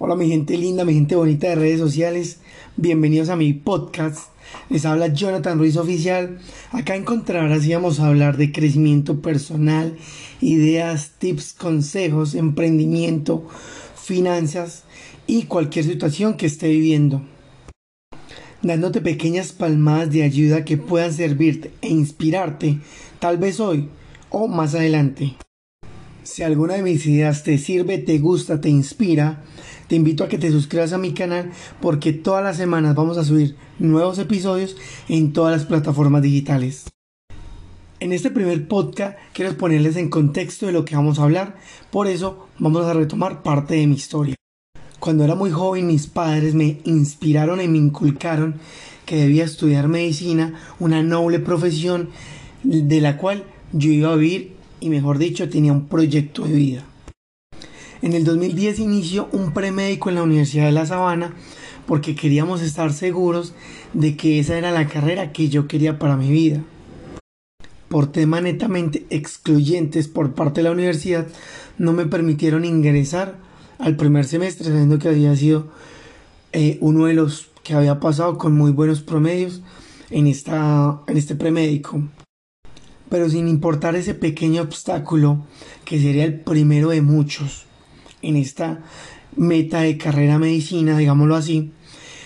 Hola mi gente linda, mi gente bonita de redes sociales, bienvenidos a mi podcast. Les habla Jonathan Ruiz Oficial. Acá encontrarás y vamos a hablar de crecimiento personal, ideas, tips, consejos, emprendimiento, finanzas y cualquier situación que esté viviendo. Dándote pequeñas palmadas de ayuda que puedan servirte e inspirarte, tal vez hoy o más adelante. Si alguna de mis ideas te sirve, te gusta, te inspira, te invito a que te suscribas a mi canal porque todas las semanas vamos a subir nuevos episodios en todas las plataformas digitales. En este primer podcast quiero ponerles en contexto de lo que vamos a hablar, por eso vamos a retomar parte de mi historia. Cuando era muy joven mis padres me inspiraron y me inculcaron que debía estudiar medicina, una noble profesión de la cual yo iba a vivir y mejor dicho tenía un proyecto de vida. En el 2010 inició un premédico en la Universidad de La Sabana porque queríamos estar seguros de que esa era la carrera que yo quería para mi vida. Por temas netamente excluyentes por parte de la universidad, no me permitieron ingresar al primer semestre, sabiendo que había sido eh, uno de los que había pasado con muy buenos promedios en, esta, en este premédico. Pero sin importar ese pequeño obstáculo, que sería el primero de muchos, en esta meta de carrera medicina, digámoslo así.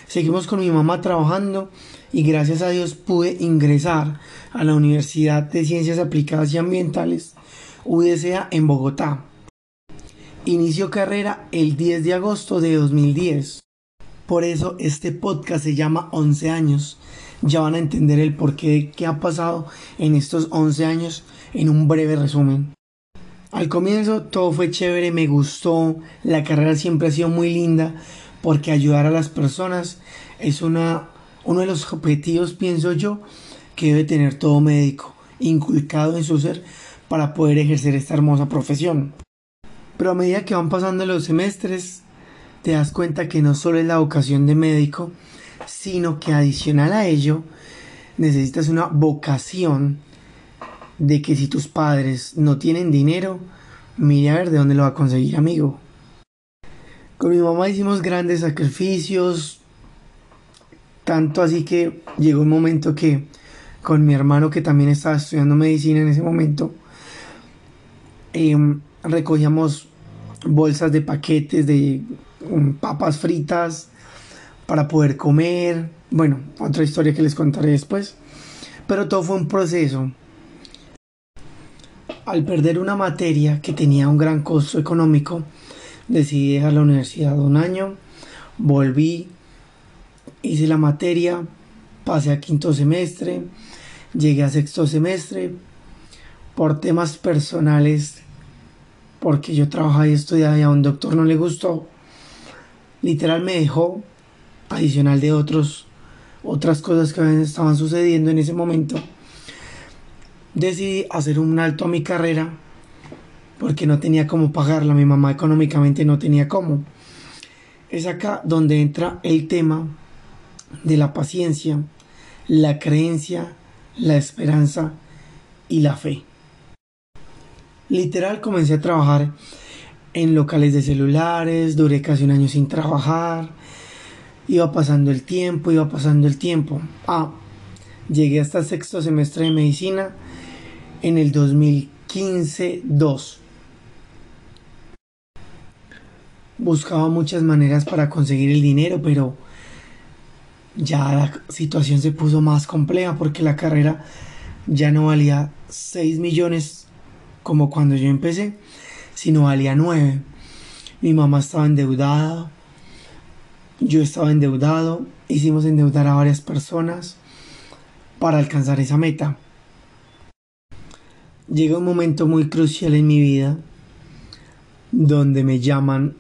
Seguimos con mi mamá trabajando y gracias a Dios pude ingresar a la Universidad de Ciencias Aplicadas y Ambientales, UDCA, en Bogotá. Inicio carrera el 10 de agosto de 2010. Por eso este podcast se llama 11 años. Ya van a entender el porqué de qué ha pasado en estos 11 años en un breve resumen. Al comienzo todo fue chévere, me gustó, la carrera siempre ha sido muy linda porque ayudar a las personas es una, uno de los objetivos, pienso yo, que debe tener todo médico, inculcado en su ser para poder ejercer esta hermosa profesión. Pero a medida que van pasando los semestres, te das cuenta que no solo es la vocación de médico, sino que adicional a ello, necesitas una vocación de que si tus padres no tienen dinero, mire a ver de dónde lo va a conseguir, amigo. Con mi mamá hicimos grandes sacrificios, tanto así que llegó un momento que con mi hermano que también estaba estudiando medicina en ese momento, em, recogíamos bolsas de paquetes de um, papas fritas para poder comer. Bueno, otra historia que les contaré después. Pero todo fue un proceso al perder una materia que tenía un gran costo económico, decidí dejar la universidad un año, volví, hice la materia, pasé a quinto semestre, llegué a sexto semestre, por temas personales, porque yo trabajaba y estudiaba y a un doctor no le gustó, literal me dejó, adicional de otros, otras cosas que estaban sucediendo en ese momento decidí hacer un alto a mi carrera porque no tenía cómo pagarla, mi mamá económicamente no tenía cómo. Es acá donde entra el tema de la paciencia, la creencia, la esperanza y la fe. Literal comencé a trabajar en locales de celulares, duré casi un año sin trabajar, iba pasando el tiempo, iba pasando el tiempo. Ah, llegué hasta el sexto semestre de medicina en el 2015-2. Buscaba muchas maneras para conseguir el dinero, pero ya la situación se puso más compleja porque la carrera ya no valía 6 millones como cuando yo empecé, sino valía 9. Mi mamá estaba endeudada, yo estaba endeudado, hicimos endeudar a varias personas para alcanzar esa meta llega un momento muy crucial en mi vida donde me llaman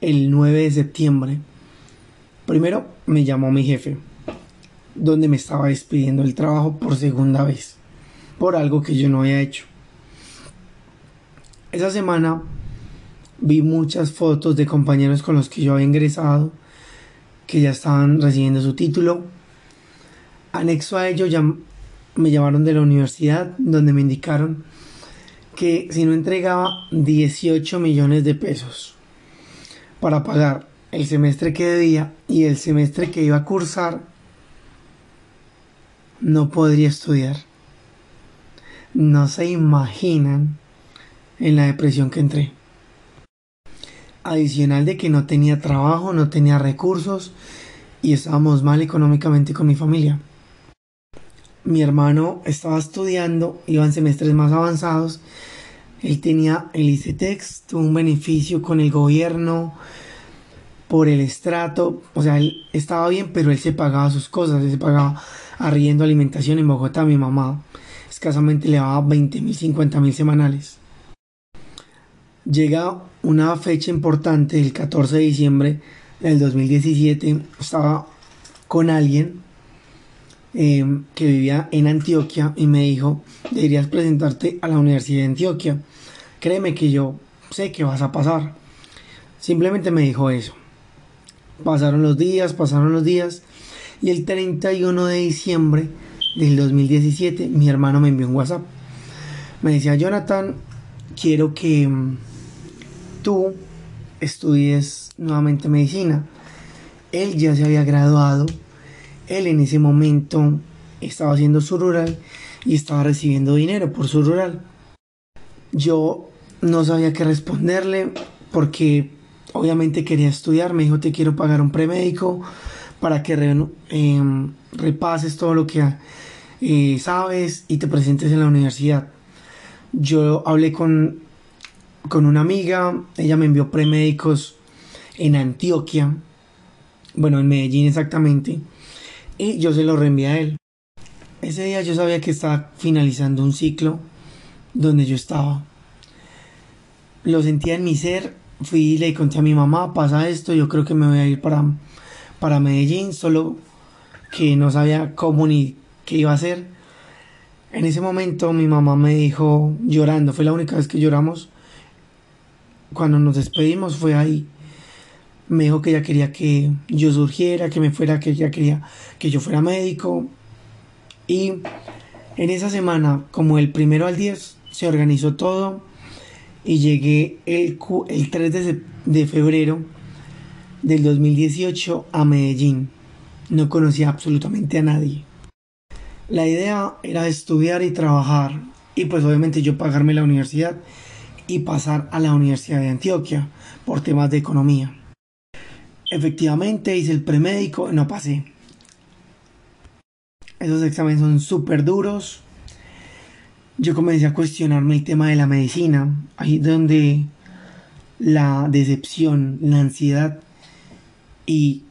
el 9 de septiembre. Primero me llamó mi jefe, donde me estaba despidiendo del trabajo por segunda vez, por algo que yo no había hecho. Esa semana vi muchas fotos de compañeros con los que yo había ingresado, que ya estaban recibiendo su título. Anexo a ello me llamaron de la universidad donde me indicaron que si no entregaba 18 millones de pesos para pagar el semestre que debía y el semestre que iba a cursar, no podría estudiar. No se imaginan en la depresión que entré. Adicional de que no tenía trabajo, no tenía recursos y estábamos mal económicamente con mi familia. Mi hermano estaba estudiando, iba en semestres más avanzados. Él tenía el ICETEX, tuvo un beneficio con el gobierno por el estrato. O sea, él estaba bien, pero él se pagaba sus cosas. Él se pagaba arriendo alimentación en Bogotá. Mi mamá escasamente le daba 20 mil, 50 mil semanales. Llega una fecha importante, el 14 de diciembre del 2017. Estaba con alguien Em, que vivía en Antioquia y me dijo, deberías presentarte a la Universidad de Antioquia. Créeme que yo sé que vas a pasar. Simplemente me dijo eso. Pasaron los días, pasaron los días y el 31 de diciembre del 2017 mi hermano me envió un WhatsApp. Me decía, Jonathan, quiero que em, tú estudies nuevamente medicina. Él ya se había graduado él en ese momento estaba haciendo su rural y estaba recibiendo dinero por su rural. Yo no sabía qué responderle porque obviamente quería estudiar. Me dijo, te quiero pagar un premédico para que em, repases todo lo que eh, sabes y te presentes en la universidad. Yo hablé con, con una amiga, ella me envió premédicos en Antioquia, bueno, en Medellín exactamente y yo se lo reenvié a él. Ese día yo sabía que estaba finalizando un ciclo donde yo estaba. Lo sentía en mi ser, fui y le conté a mi mamá, pasa esto, yo creo que me voy a ir para, para Medellín, solo que no sabía cómo ni qué iba a hacer. En ese momento mi mamá me dijo llorando, fue la única vez que lloramos. Cuando nos despedimos fue ahí me dijo que ella quería que yo surgiera, que me fuera, que ella quería que yo fuera médico. Y en esa semana, como el primero al 10, se organizó todo y llegué el, el 3 de, de febrero del 2018 a Medellín. No conocía absolutamente a nadie. La idea era estudiar y trabajar y pues obviamente yo pagarme la universidad y pasar a la Universidad de Antioquia por temas de economía. Efectivamente hice el premédico, no pasé. Esos exámenes son súper duros. Yo comencé a cuestionarme el tema de la medicina, ahí donde la decepción, la ansiedad y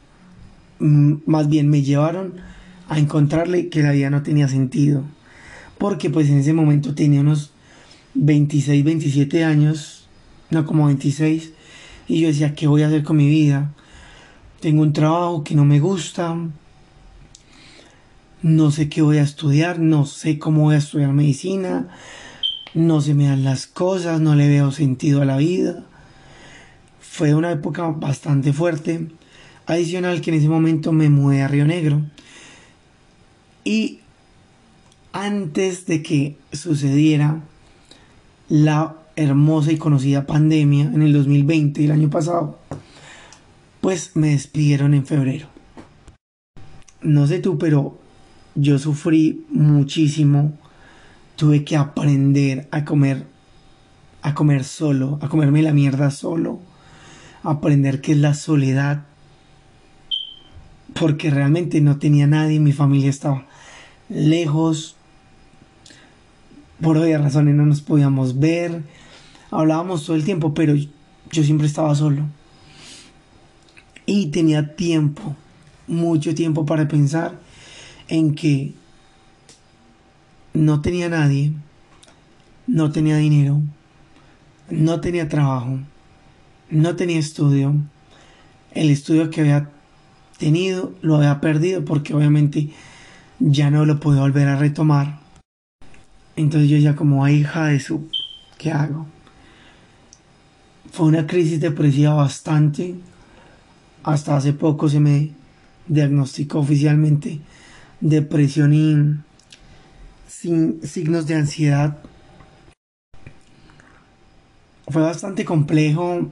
mm, más bien me llevaron a encontrarle que la vida no tenía sentido. Porque pues en ese momento tenía unos 26, 27 años, no como 26, y yo decía, ¿qué voy a hacer con mi vida? Tengo un trabajo que no me gusta. No sé qué voy a estudiar, no sé cómo voy a estudiar medicina. No se me dan las cosas, no le veo sentido a la vida. Fue una época bastante fuerte. Adicional que en ese momento me mudé a Río Negro. Y antes de que sucediera la hermosa y conocida pandemia en el 2020, el año pasado, pues me despidieron en febrero. No sé tú, pero yo sufrí muchísimo. Tuve que aprender a comer, a comer solo, a comerme la mierda solo, aprender qué es la soledad, porque realmente no tenía nadie, mi familia estaba lejos, por obvias razones no nos podíamos ver, hablábamos todo el tiempo, pero yo siempre estaba solo. Y tenía tiempo, mucho tiempo para pensar en que no tenía nadie, no tenía dinero, no tenía trabajo, no tenía estudio. El estudio que había tenido lo había perdido porque obviamente ya no lo podía volver a retomar. Entonces yo ya como hija de su, ¿qué hago? Fue una crisis depresiva bastante hasta hace poco se me diagnosticó oficialmente depresión y sin signos de ansiedad. Fue bastante complejo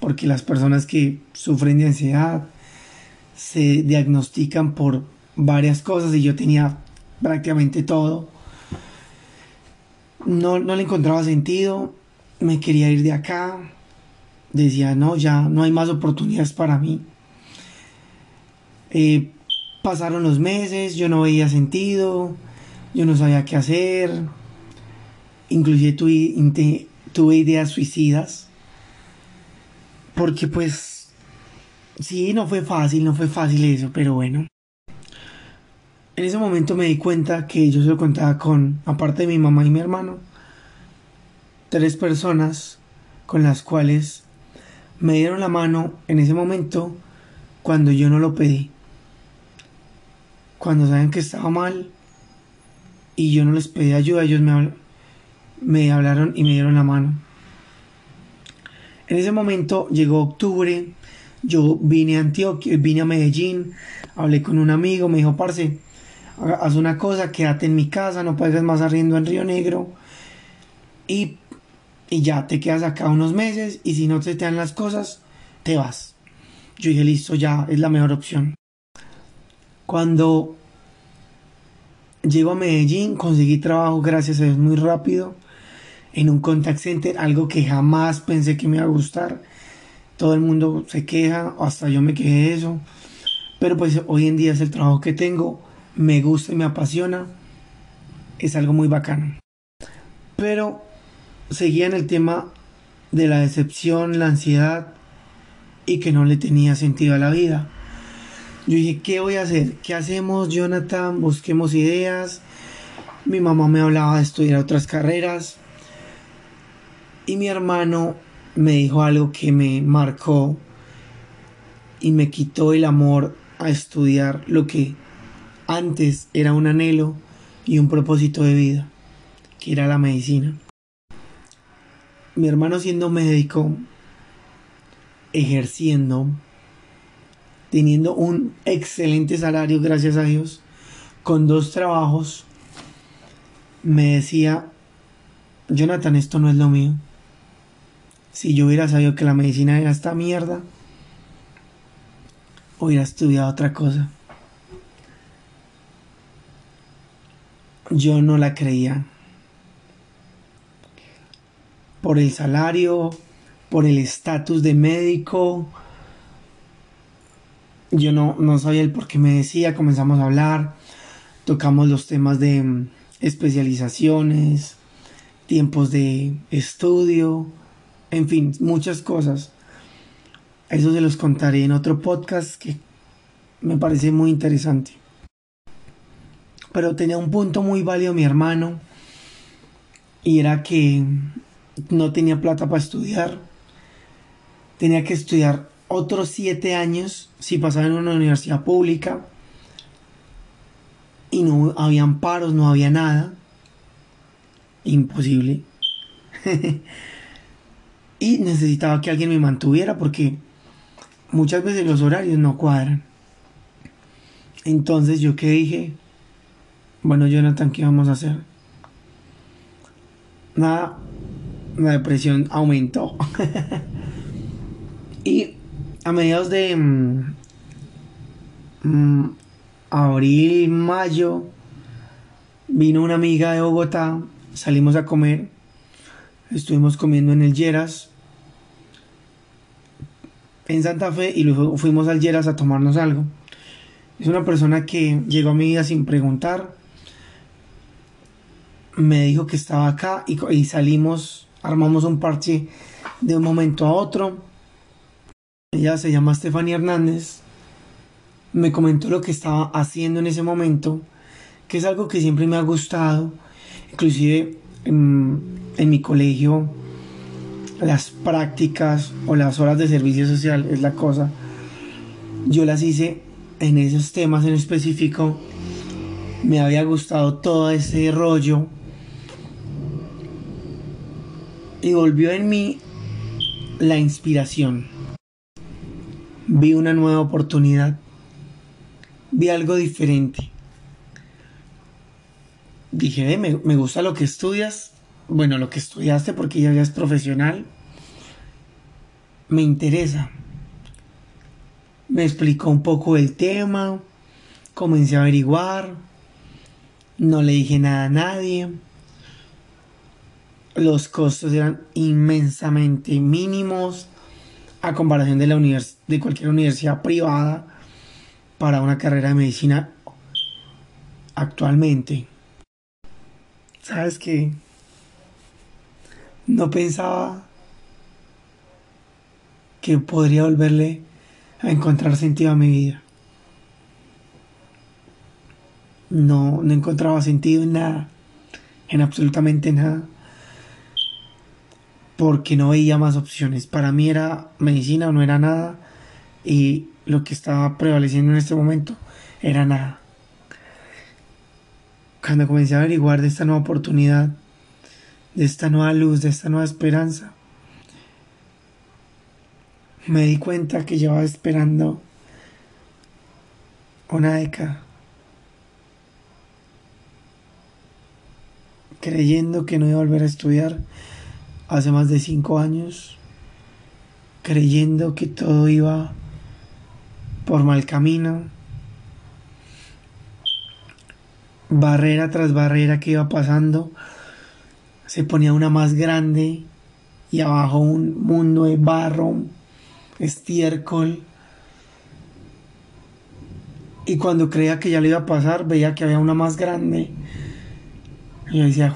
porque las personas que sufren de ansiedad se diagnostican por varias cosas y yo tenía prácticamente todo. No, no le encontraba sentido, me quería ir de acá, decía, no, ya no hay más oportunidades para mí. Eh, pasaron los meses, yo no veía sentido, yo no sabía qué hacer, inclusive tuve, tuve ideas suicidas, porque pues sí, no fue fácil, no fue fácil eso, pero bueno. En ese momento me di cuenta que yo solo contaba con, aparte de mi mamá y mi hermano, tres personas con las cuales me dieron la mano en ese momento cuando yo no lo pedí. Cuando saben que estaba mal y yo no les pedí ayuda, ellos me, me hablaron y me dieron la mano. En ese momento llegó octubre, yo vine a Antioquia, vine a Medellín, hablé con un amigo, me dijo, parce, haz una cosa, quédate en mi casa, no pagues más arriendo en Río Negro y, y ya te quedas acá unos meses y si no te dan las cosas, te vas. Yo dije, listo, ya es la mejor opción. Cuando llego a Medellín, conseguí trabajo, gracias a Dios, muy rápido, en un contact center, algo que jamás pensé que me iba a gustar. Todo el mundo se queja, hasta yo me quejé de eso. Pero pues hoy en día es el trabajo que tengo me gusta y me apasiona, es algo muy bacano. Pero seguía en el tema de la decepción, la ansiedad y que no le tenía sentido a la vida. Yo dije, ¿qué voy a hacer? ¿Qué hacemos, Jonathan? Busquemos ideas. Mi mamá me hablaba de estudiar otras carreras. Y mi hermano me dijo algo que me marcó y me quitó el amor a estudiar lo que antes era un anhelo y un propósito de vida, que era la medicina. Mi hermano siendo médico, ejerciendo, teniendo un excelente salario, gracias a Dios, con dos trabajos, me decía, Jonathan, esto no es lo mío. Si yo hubiera sabido que la medicina era esta mierda, hubiera estudiado otra cosa. yo no la creía. Por el salario, por el estatus de médico. Yo no, no sabía el por qué me decía, comenzamos a hablar, tocamos los temas de mm, especializaciones, tiempos de estudio, en fin, muchas cosas. Eso se los contaré en otro podcast que me parece muy interesante. Pero tenía un punto muy válido mi hermano. Y era que no tenía plata para estudiar. Tenía que estudiar otros siete años si pasaba en una universidad pública. Y no habían paros, no había nada. Imposible. y necesitaba que alguien me mantuviera porque muchas veces los horarios no cuadran. Entonces yo que dije, bueno, Jonathan, ¿qué vamos a hacer? Nada, la depresión aumentó. y a mediados de mm, mm, abril, mayo, vino una amiga de Bogotá, salimos a comer, estuvimos comiendo en el Lleras, en Santa Fe, y luego fuimos al Lleras a tomarnos algo. Es una persona que llegó a mi vida sin preguntar, me dijo que estaba acá y, salimos, armamos un parche de un momento a otro. Ella se llama Stephanie Hernández. Me comentó lo que estaba haciendo en ese momento, que es algo que siempre me ha gustado. Inclusive en, en mi colegio, las prácticas o las horas de servicio social es la cosa. Yo las hice en esos temas en específico. Me había gustado todo ese rollo y volvió en mí la inspiración. Vi una nueva oportunidad. Vi algo diferente. Dije, me, me gusta lo que estudias. Bueno, lo que estudiaste porque ya es profesional. me interesa. Me explicó un poco el tema, comencé a averiguar, no le dije nada a nadie. Los costos eran inmensamente mínimos a comparación de, la de cualquier universidad privada para una carrera de medicina actualmente. ¿Sabes qué? No pensaba que podría volverle a encontrar sentido a mi vida. No, no encontraba sentido en nada, en absolutamente nada, porque no veía más opciones. Para mí era medicina o no era nada, y lo que estaba prevaleciendo en este momento era nada. Cuando comencé a averiguar de esta nueva oportunidad, de esta nueva luz, de esta nueva esperanza, me di cuenta que llevaba esperando una década, creyendo que no iba a volver a estudiar hace más de cinco años, creyendo que todo iba por mal camino, barrera tras barrera que iba pasando, se ponía una más grande y abajo un mundo de barro, estiércol. Y cuando creía que ya le iba a pasar, veía que había una más grande. Y yo decía,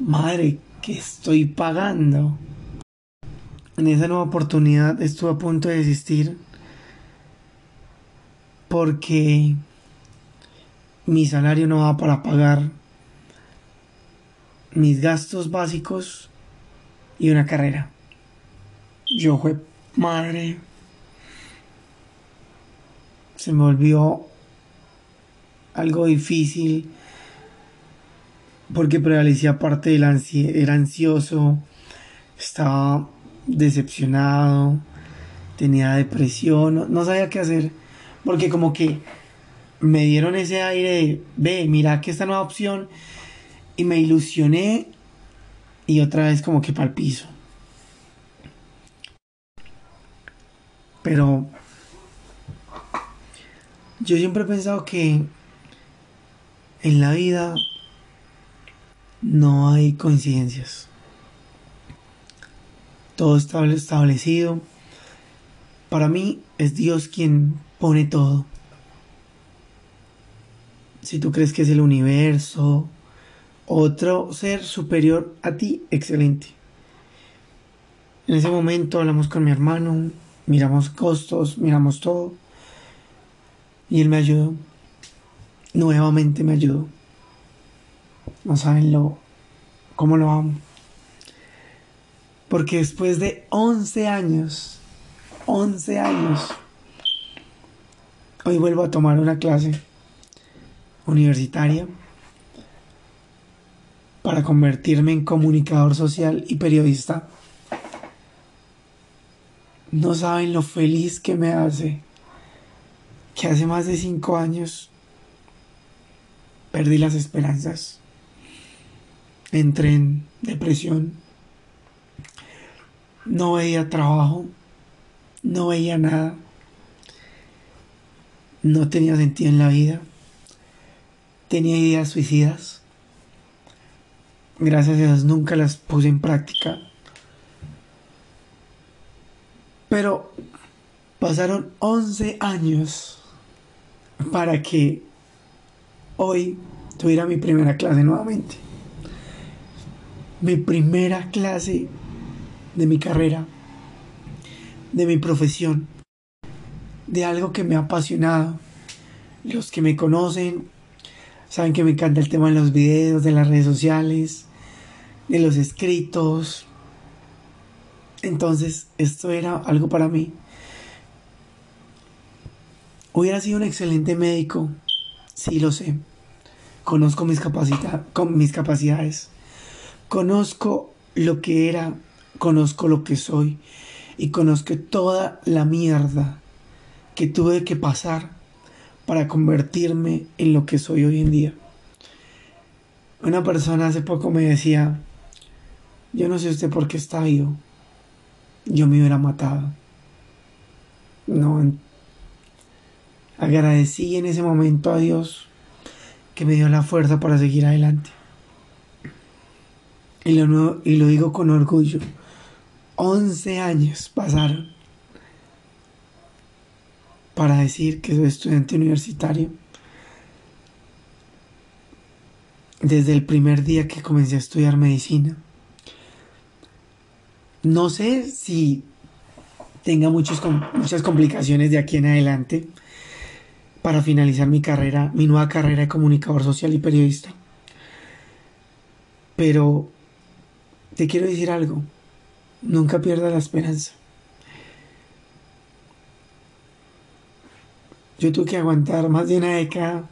madre, ¿qué estoy pagando? En esa nueva oportunidad estuve a punto de desistir porque mi salario no va para pagar mis gastos básicos y una carrera. Yo fue madre. Se me volvió algo difícil porque prevalecía parte del ansi era ansioso, estaba decepcionado, tenía depresión, no, sabía qué hacer porque como que me dieron ese aire de, ve, mira que esta nueva opción y me ilusioné y otra vez como que para el piso. Pero yo siempre he pensado que en la vida no hay coincidencias. Todo está establecido. Para mí es Dios quien pone todo. Si tú crees que es el universo, otro ser superior a ti, excelente. En ese momento hablamos con mi hermano, miramos costos, miramos todo. Y él me ayudó. Nuevamente me ayudó. No saben lo cómo lo amo. Porque después de 11 años, 11 años, hoy vuelvo a tomar una clase universitaria para convertirme en comunicador social y periodista no saben lo feliz que me hace que hace más de cinco años perdí las esperanzas. Entré en depresión. No veía trabajo. No veía nada. No tenía sentido en la vida. Tenía ideas suicidas. Gracias a Dios nunca las puse en práctica. Pero pasaron 11 años para que hoy tuviera mi primera clase nuevamente. Mi primera clase de mi carrera, de mi profesión, de algo que me ha apasionado. Los que me conocen saben que me encanta el tema de los videos, de las redes sociales, de los escritos, entonces, esto era algo para mí. Hubiera sido un excelente médico, sí lo sé. Conozco mis, con mis capacidades. Conozco lo que era, conozco lo que soy y conozco toda la mierda que tuve que pasar para convertirme en lo que soy hoy en día. Una persona hace poco me decía, yo no sé usted por qué está vivo, yo me hubiera matado. no agradecí en ese momento a Dios que me dio la fuerza para seguir adelante. Y lo, y lo digo con orgullo. 11 años pasaron para decir que soy estudiante universitario. Desde el primer día que comencé a estudiar medicina. No sé si tenga muchas complicaciones de aquí en adelante para finalizar mi carrera, mi nueva carrera de comunicador social y periodista. Pero te quiero decir algo, nunca pierdas la esperanza. Yo tuve que aguantar más de una década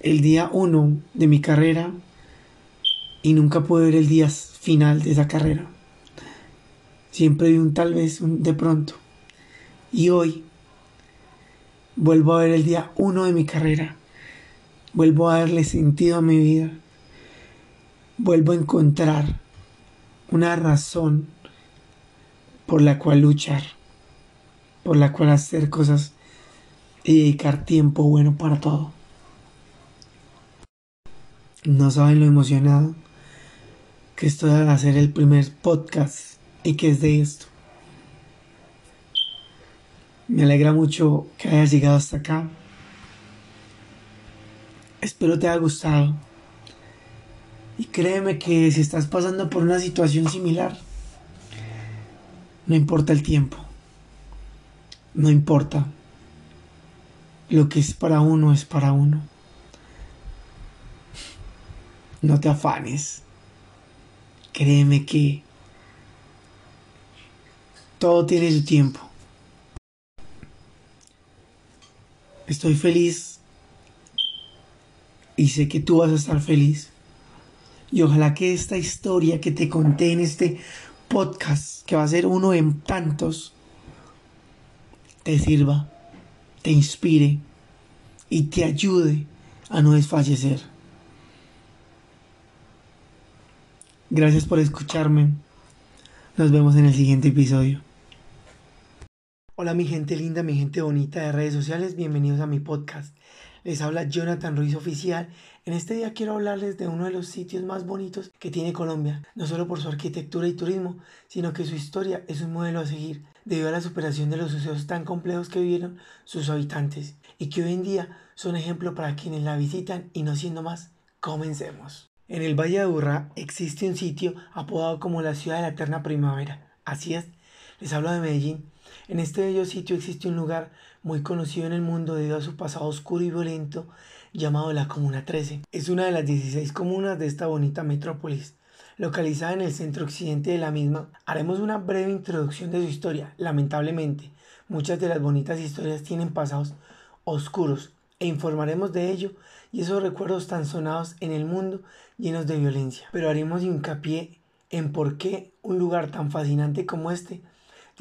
el día uno de mi carrera y nunca pude ver el día final de esa carrera. Siempre vi un tal vez, un de pronto. Y hoy vuelvo a ver el día uno de mi carrera. Vuelvo a darle sentido a mi vida. Vuelvo a encontrar una razón por la cual luchar, por la cual hacer cosas y dedicar tiempo bueno para todo. No saben lo emocionado que estoy al hacer el primer podcast y que es de esto. Me alegra mucho que hayas llegado hasta acá. Espero te haya gustado. Y créeme que si estás pasando por una situación similar, no importa el tiempo. No importa. Lo que es para uno es para uno. No te afanes. Créeme que todo tiene su tiempo. Estoy feliz y sé que tú vas a estar feliz. Y ojalá que esta historia que te conté en este podcast, que va a ser uno en tantos, te sirva, te inspire y te ayude a no desfallecer. Gracias por escucharme. Nos vemos en el siguiente episodio. Hola mi gente linda, mi gente bonita de redes sociales, bienvenidos a mi podcast. Les habla Jonathan Ruiz Oficial. En este día quiero hablarles de uno de los sitios más bonitos que tiene Colombia, no solo por su arquitectura y turismo, sino que su historia es un modelo a seguir, debido a la superación de los sucesos tan complejos que vivieron sus habitantes, y que hoy en día son ejemplo para quienes la visitan y no siendo más, comencemos. En el Valle de Urra existe un sitio apodado como la ciudad de la eterna primavera. Así es, les hablo de Medellín, en este bello sitio existe un lugar muy conocido en el mundo debido a su pasado oscuro y violento llamado la Comuna 13. Es una de las 16 comunas de esta bonita metrópolis. Localizada en el centro occidente de la misma, haremos una breve introducción de su historia. Lamentablemente, muchas de las bonitas historias tienen pasados oscuros e informaremos de ello y esos recuerdos tan sonados en el mundo llenos de violencia. Pero haremos hincapié en por qué un lugar tan fascinante como este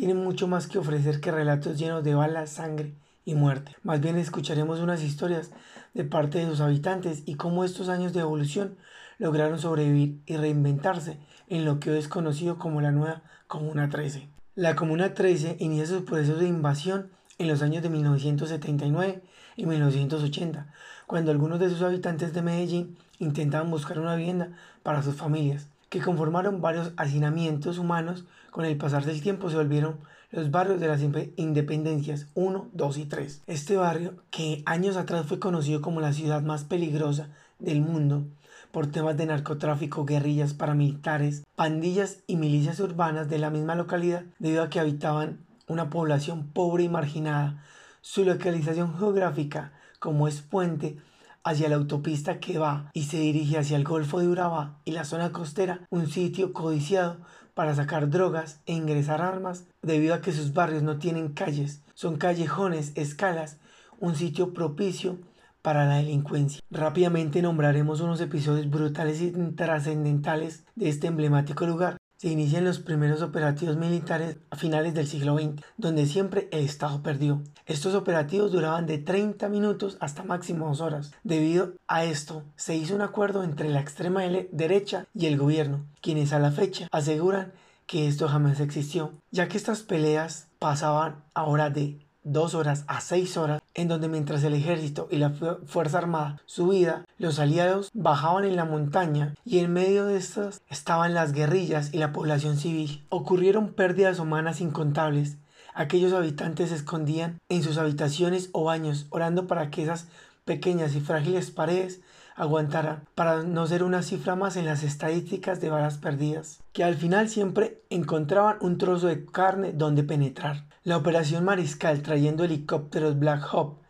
tiene mucho más que ofrecer que relatos llenos de balas, sangre y muerte. Más bien escucharemos unas historias de parte de sus habitantes y cómo estos años de evolución lograron sobrevivir y reinventarse en lo que hoy es conocido como la nueva Comuna 13. La Comuna 13 inicia su proceso de invasión en los años de 1979 y 1980, cuando algunos de sus habitantes de Medellín intentaban buscar una vivienda para sus familias que conformaron varios hacinamientos humanos, con el pasar del tiempo se volvieron los barrios de las independencias 1, 2 y 3. Este barrio, que años atrás fue conocido como la ciudad más peligrosa del mundo, por temas de narcotráfico, guerrillas paramilitares, pandillas y milicias urbanas de la misma localidad, debido a que habitaban una población pobre y marginada. Su localización geográfica, como es puente, hacia la autopista que va y se dirige hacia el Golfo de Urabá y la zona costera, un sitio codiciado para sacar drogas e ingresar armas debido a que sus barrios no tienen calles, son callejones, escalas, un sitio propicio para la delincuencia. Rápidamente nombraremos unos episodios brutales y trascendentales de este emblemático lugar, se inician los primeros operativos militares a finales del siglo XX, donde siempre el Estado perdió. Estos operativos duraban de 30 minutos hasta máximo dos horas. Debido a esto, se hizo un acuerdo entre la extrema derecha y el gobierno, quienes a la fecha aseguran que esto jamás existió, ya que estas peleas pasaban ahora de dos horas a seis horas, en donde mientras el ejército y la Fuerza Armada subida, los aliados bajaban en la montaña y en medio de estas estaban las guerrillas y la población civil. Ocurrieron pérdidas humanas incontables. Aquellos habitantes se escondían en sus habitaciones o baños, orando para que esas pequeñas y frágiles paredes aguantaran, para no ser una cifra más en las estadísticas de balas perdidas, que al final siempre encontraban un trozo de carne donde penetrar. La operación Mariscal trayendo helicópteros Black Hawk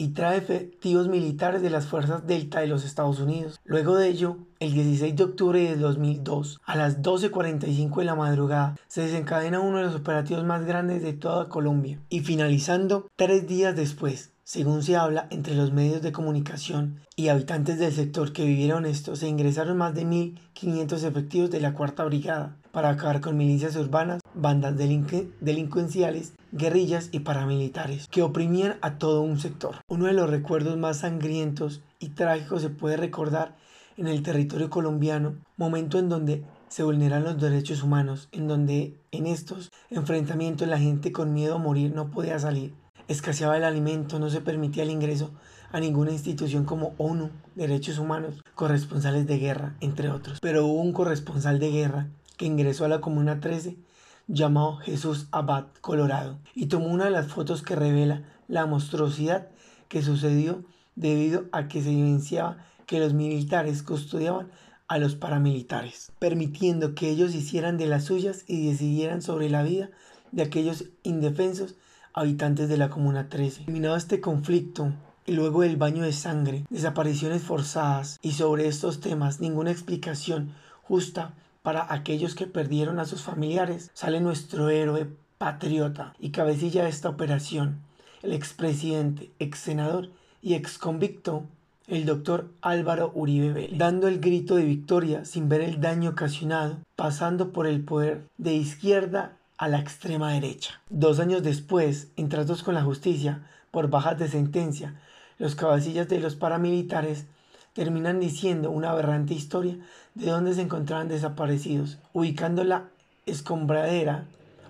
y trae efectivos militares de las fuerzas Delta de los Estados Unidos. Luego de ello, el 16 de octubre de 2002, a las 12.45 de la madrugada, se desencadena uno de los operativos más grandes de toda Colombia. Y finalizando, tres días después, según se habla entre los medios de comunicación y habitantes del sector que vivieron esto, se ingresaron más de 1.500 efectivos de la Cuarta Brigada para acabar con milicias urbanas, bandas delincuenciales, guerrillas y paramilitares que oprimían a todo un sector. Uno de los recuerdos más sangrientos y trágicos se puede recordar en el territorio colombiano, momento en donde se vulneran los derechos humanos, en donde en estos enfrentamientos la gente con miedo a morir no podía salir escaseaba el alimento, no se permitía el ingreso a ninguna institución como ONU, Derechos Humanos, corresponsales de guerra, entre otros. Pero hubo un corresponsal de guerra que ingresó a la Comuna 13 llamado Jesús Abad Colorado y tomó una de las fotos que revela la monstruosidad que sucedió debido a que se evidenciaba que los militares custodiaban a los paramilitares, permitiendo que ellos hicieran de las suyas y decidieran sobre la vida de aquellos indefensos habitantes de la Comuna 13. Terminado este conflicto, y luego el baño de sangre, desapariciones forzadas y sobre estos temas ninguna explicación justa para aquellos que perdieron a sus familiares, sale nuestro héroe patriota y cabecilla de esta operación, el expresidente, ex senador y ex convicto, el doctor Álvaro Uribe Vélez, dando el grito de victoria sin ver el daño ocasionado, pasando por el poder de izquierda a la extrema derecha. Dos años después, en tratos con la justicia por bajas de sentencia, los cabecillas de los paramilitares terminan diciendo una aberrante historia de dónde se encontraban desaparecidos, ubicando la escombradera,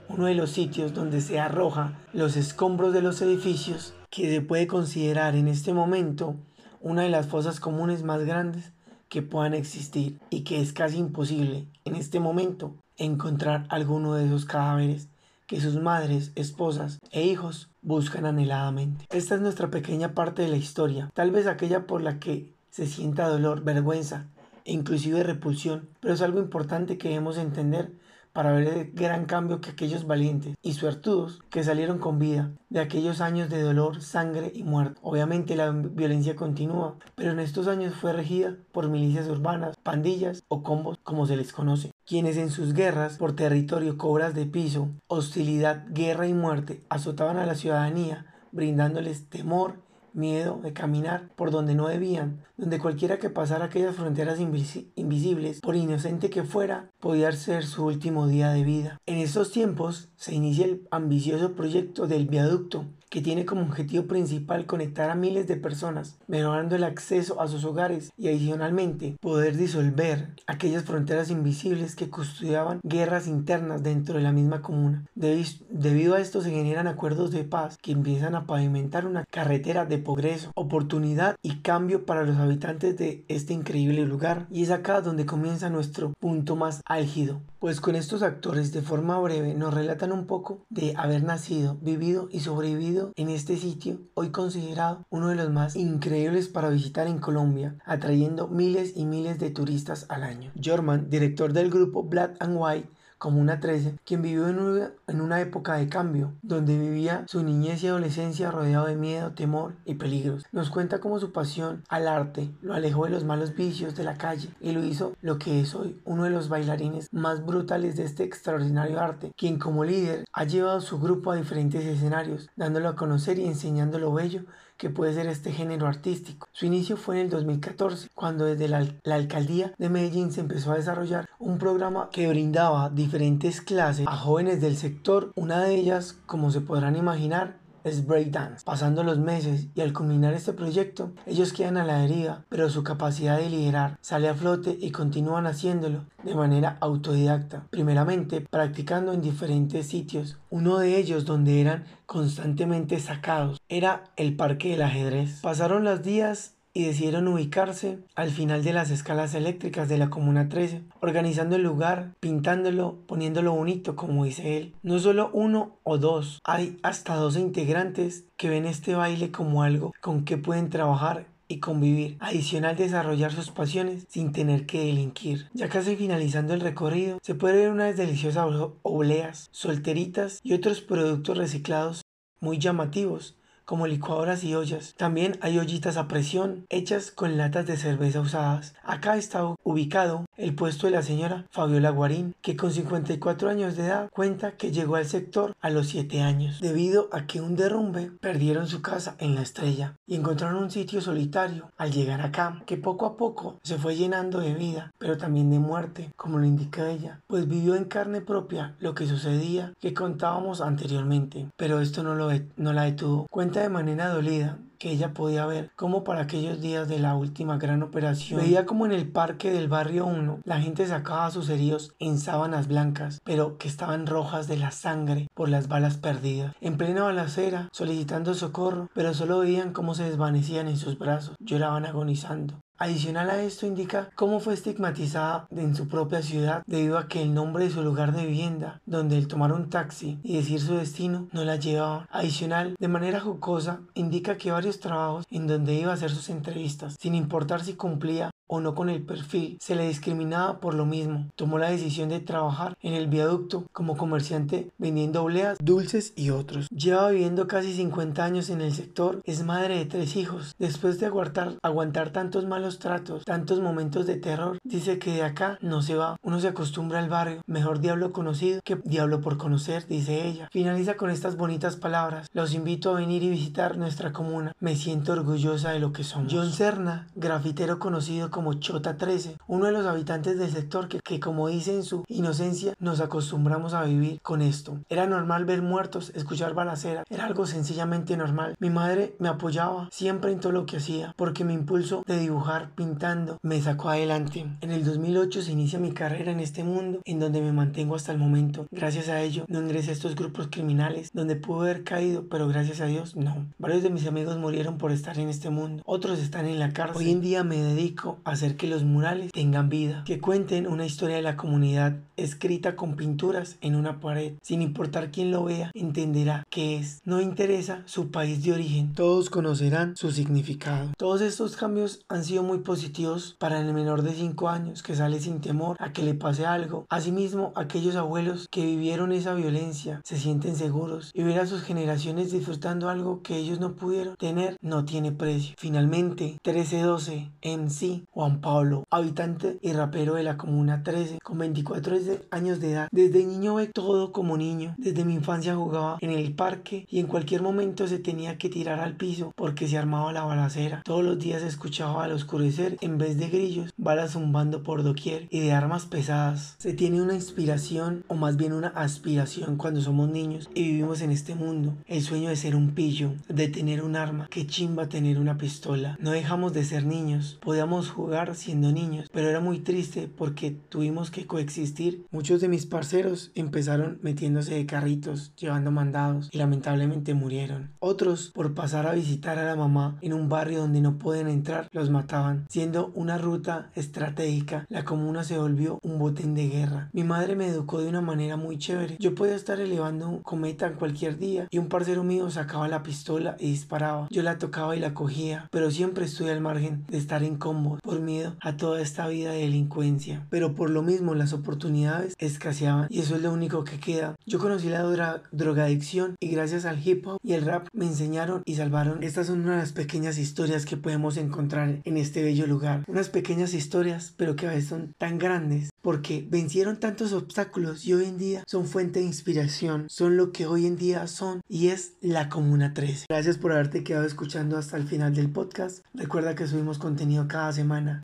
uno de los sitios donde se arroja los escombros de los edificios, que se puede considerar en este momento una de las fosas comunes más grandes que puedan existir y que es casi imposible en este momento encontrar alguno de esos cadáveres que sus madres, esposas e hijos buscan anheladamente. Esta es nuestra pequeña parte de la historia, tal vez aquella por la que se sienta dolor, vergüenza e inclusive repulsión, pero es algo importante que debemos entender para ver el gran cambio que aquellos valientes y suertudos que salieron con vida de aquellos años de dolor, sangre y muerte. Obviamente la violencia continúa, pero en estos años fue regida por milicias urbanas, pandillas o combos como se les conoce, quienes en sus guerras por territorio, cobras de piso, hostilidad, guerra y muerte azotaban a la ciudadanía, brindándoles temor miedo de caminar por donde no debían, donde cualquiera que pasara aquellas fronteras invisibles, por inocente que fuera, podía ser su último día de vida. En estos tiempos se inicia el ambicioso proyecto del viaducto, que tiene como objetivo principal conectar a miles de personas, mejorando el acceso a sus hogares y adicionalmente poder disolver aquellas fronteras invisibles que custodiaban guerras internas dentro de la misma comuna. Debido a esto se generan acuerdos de paz que empiezan a pavimentar una carretera de progreso, oportunidad y cambio para los habitantes de este increíble lugar. Y es acá donde comienza nuestro punto más álgido, pues con estos actores de forma breve nos relatan un poco de haber nacido, vivido y sobrevivido en este sitio, hoy considerado uno de los más increíbles para visitar en Colombia, atrayendo miles y miles de turistas al año. Jorman, director del grupo Black and White, como una 13, quien vivió en una, época de cambio, donde vivía su niñez y adolescencia rodeado de miedo, temor y peligros. Nos cuenta cómo su pasión al arte lo alejó de los malos vicios de la calle y lo hizo lo que es hoy uno de los bailarines más brutales de este extraordinario arte, quien como líder ha llevado su grupo a diferentes escenarios, dándolo a conocer y enseñando lo bello que puede ser este género artístico. Su inicio fue en el 2014, cuando desde la, alcaldía de Medellín se empezó a desarrollar un programa que brindaba diferentes clases a jóvenes del sector. Una de ellas, como se podrán imaginar, es breakdance. Pasando los meses y al culminar este proyecto, ellos quedan a la deriva, pero su capacidad de liderar sale a flote y continúan haciéndolo de manera autodidacta. Primeramente, practicando en diferentes sitios. Uno de ellos donde eran constantemente sacados era el parque del ajedrez. Pasaron los días y decidieron ubicarse al final de las escalas eléctricas de la Comuna 13, organizando el lugar, pintándolo, poniéndolo bonito, como dice él. No solo uno o dos, hay hasta 12 integrantes que ven este baile como algo con que pueden trabajar y convivir, adicional desarrollar sus pasiones sin tener que delinquir. Ya casi finalizando el recorrido, se puede ver unas deliciosas obleas, solteritas y otros productos reciclados muy llamativos como licuadoras y ollas. También hay ollitas a presión hechas con latas de cerveza usadas. Acá está ubicado el puesto de la señora Fabiola Guarín, que con 54 años de edad cuenta que llegó al sector a los 7 años, debido a que un derrumbe perdieron su casa en la estrella y encontraron un sitio solitario al llegar acá, que poco a poco se fue llenando de vida, pero también de muerte, como lo indica ella, pues vivió en carne propia lo que sucedía que contábamos anteriormente, pero esto no, lo no la detuvo. Cuenta de manera dolida que ella podía ver como para aquellos días de la última gran operación. Veía como en el parque del barrio 1 la gente sacaba sus heridos en sábanas blancas pero que estaban rojas de la sangre por las balas perdidas. En plena balacera solicitando socorro pero solo veían cómo se desvanecían en sus brazos lloraban agonizando Adicional a esto indica cómo fue estigmatizada en su propia ciudad debido a que el nombre de su lugar de vivienda, donde el tomar un taxi y decir su destino, no la llevaba. Adicional, de manera jocosa, indica que varios trabajos en donde iba a hacer sus entrevistas, sin importar si cumplía o no con el perfil, se le discriminaba por lo mismo. Tomó la decisión de trabajar en el viaducto como comerciante vendiendo obleas, dulces y otros. Lleva viviendo casi 50 años en el sector, es madre de tres hijos. Después de aguantar, aguantar tantos malos tratos, tantos momentos de terror, dice que de acá no se va. Uno se acostumbra al barrio, mejor diablo conocido que diablo por conocer, dice ella. Finaliza con estas bonitas palabras. Los invito a venir y visitar nuestra comuna. Me siento orgullosa de lo que somos. John Serna, grafitero conocido como como Chota 13, uno de los habitantes del sector que, que como dice en su inocencia nos acostumbramos a vivir con esto. Era normal ver muertos, escuchar balaceras, era algo sencillamente normal. Mi madre me apoyaba siempre en todo lo que hacía porque mi impulso de dibujar pintando me sacó adelante. En el 2008 se inicia mi carrera en este mundo en donde me mantengo hasta el momento. Gracias a ello no ingresé a estos grupos criminales donde pude haber caído, pero gracias a Dios no. Varios de mis amigos murieron por estar en este mundo. Otros están en la cárcel. Hoy en día me dedico hacer que los murales tengan vida, que cuenten una historia de la comunidad escrita con pinturas en una pared. Sin importar quién lo vea, entenderá qué es. No interesa su país de origen, todos conocerán su significado. Todos estos cambios han sido muy positivos para el menor de 5 años que sale sin temor a que le pase algo. Asimismo, aquellos abuelos que vivieron esa violencia se sienten seguros y ver a sus generaciones disfrutando algo que ellos no pudieron tener no tiene precio. Finalmente, 1312 MC Juan Pablo, habitante y rapero de la Comuna 13, con 24 años de edad. Desde niño ve todo como niño. Desde mi infancia jugaba en el parque y en cualquier momento se tenía que tirar al piso porque se armaba la balacera. Todos los días escuchaba al oscurecer, en vez de grillos, balas zumbando por doquier y de armas pesadas. Se tiene una inspiración o más bien una aspiración cuando somos niños y vivimos en este mundo. El sueño de ser un pillo, de tener un arma. Qué chimba tener una pistola. No dejamos de ser niños. Podíamos jugar siendo niños, pero era muy triste porque tuvimos que coexistir Muchos de mis parceros empezaron metiéndose de carritos, llevando mandados y lamentablemente murieron. Otros, por pasar a visitar a la mamá en un barrio donde no pueden entrar, los mataban. Siendo una ruta estratégica, la comuna se volvió un botín de guerra. Mi madre me educó de una manera muy chévere. Yo podía estar elevando un cometa en cualquier día y un parcero mío sacaba la pistola y disparaba. Yo la tocaba y la cogía, pero siempre estuve al margen de estar en combo por miedo a toda esta vida de delincuencia. Pero por lo mismo las oportunidades escaseaban y eso es lo único que queda. Yo conocí la drogadicción y gracias al hip hop y el rap me enseñaron y salvaron. Estas son unas pequeñas historias que podemos encontrar en este bello lugar. Unas pequeñas historias, pero que a veces son tan grandes porque vencieron tantos obstáculos y hoy en día son fuente de inspiración, son lo que hoy en día son y es la Comuna 13. Gracias por haberte quedado escuchando hasta el final del podcast. Recuerda que subimos contenido cada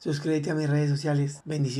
Suscríbete a mis redes sociales. Bendiciones.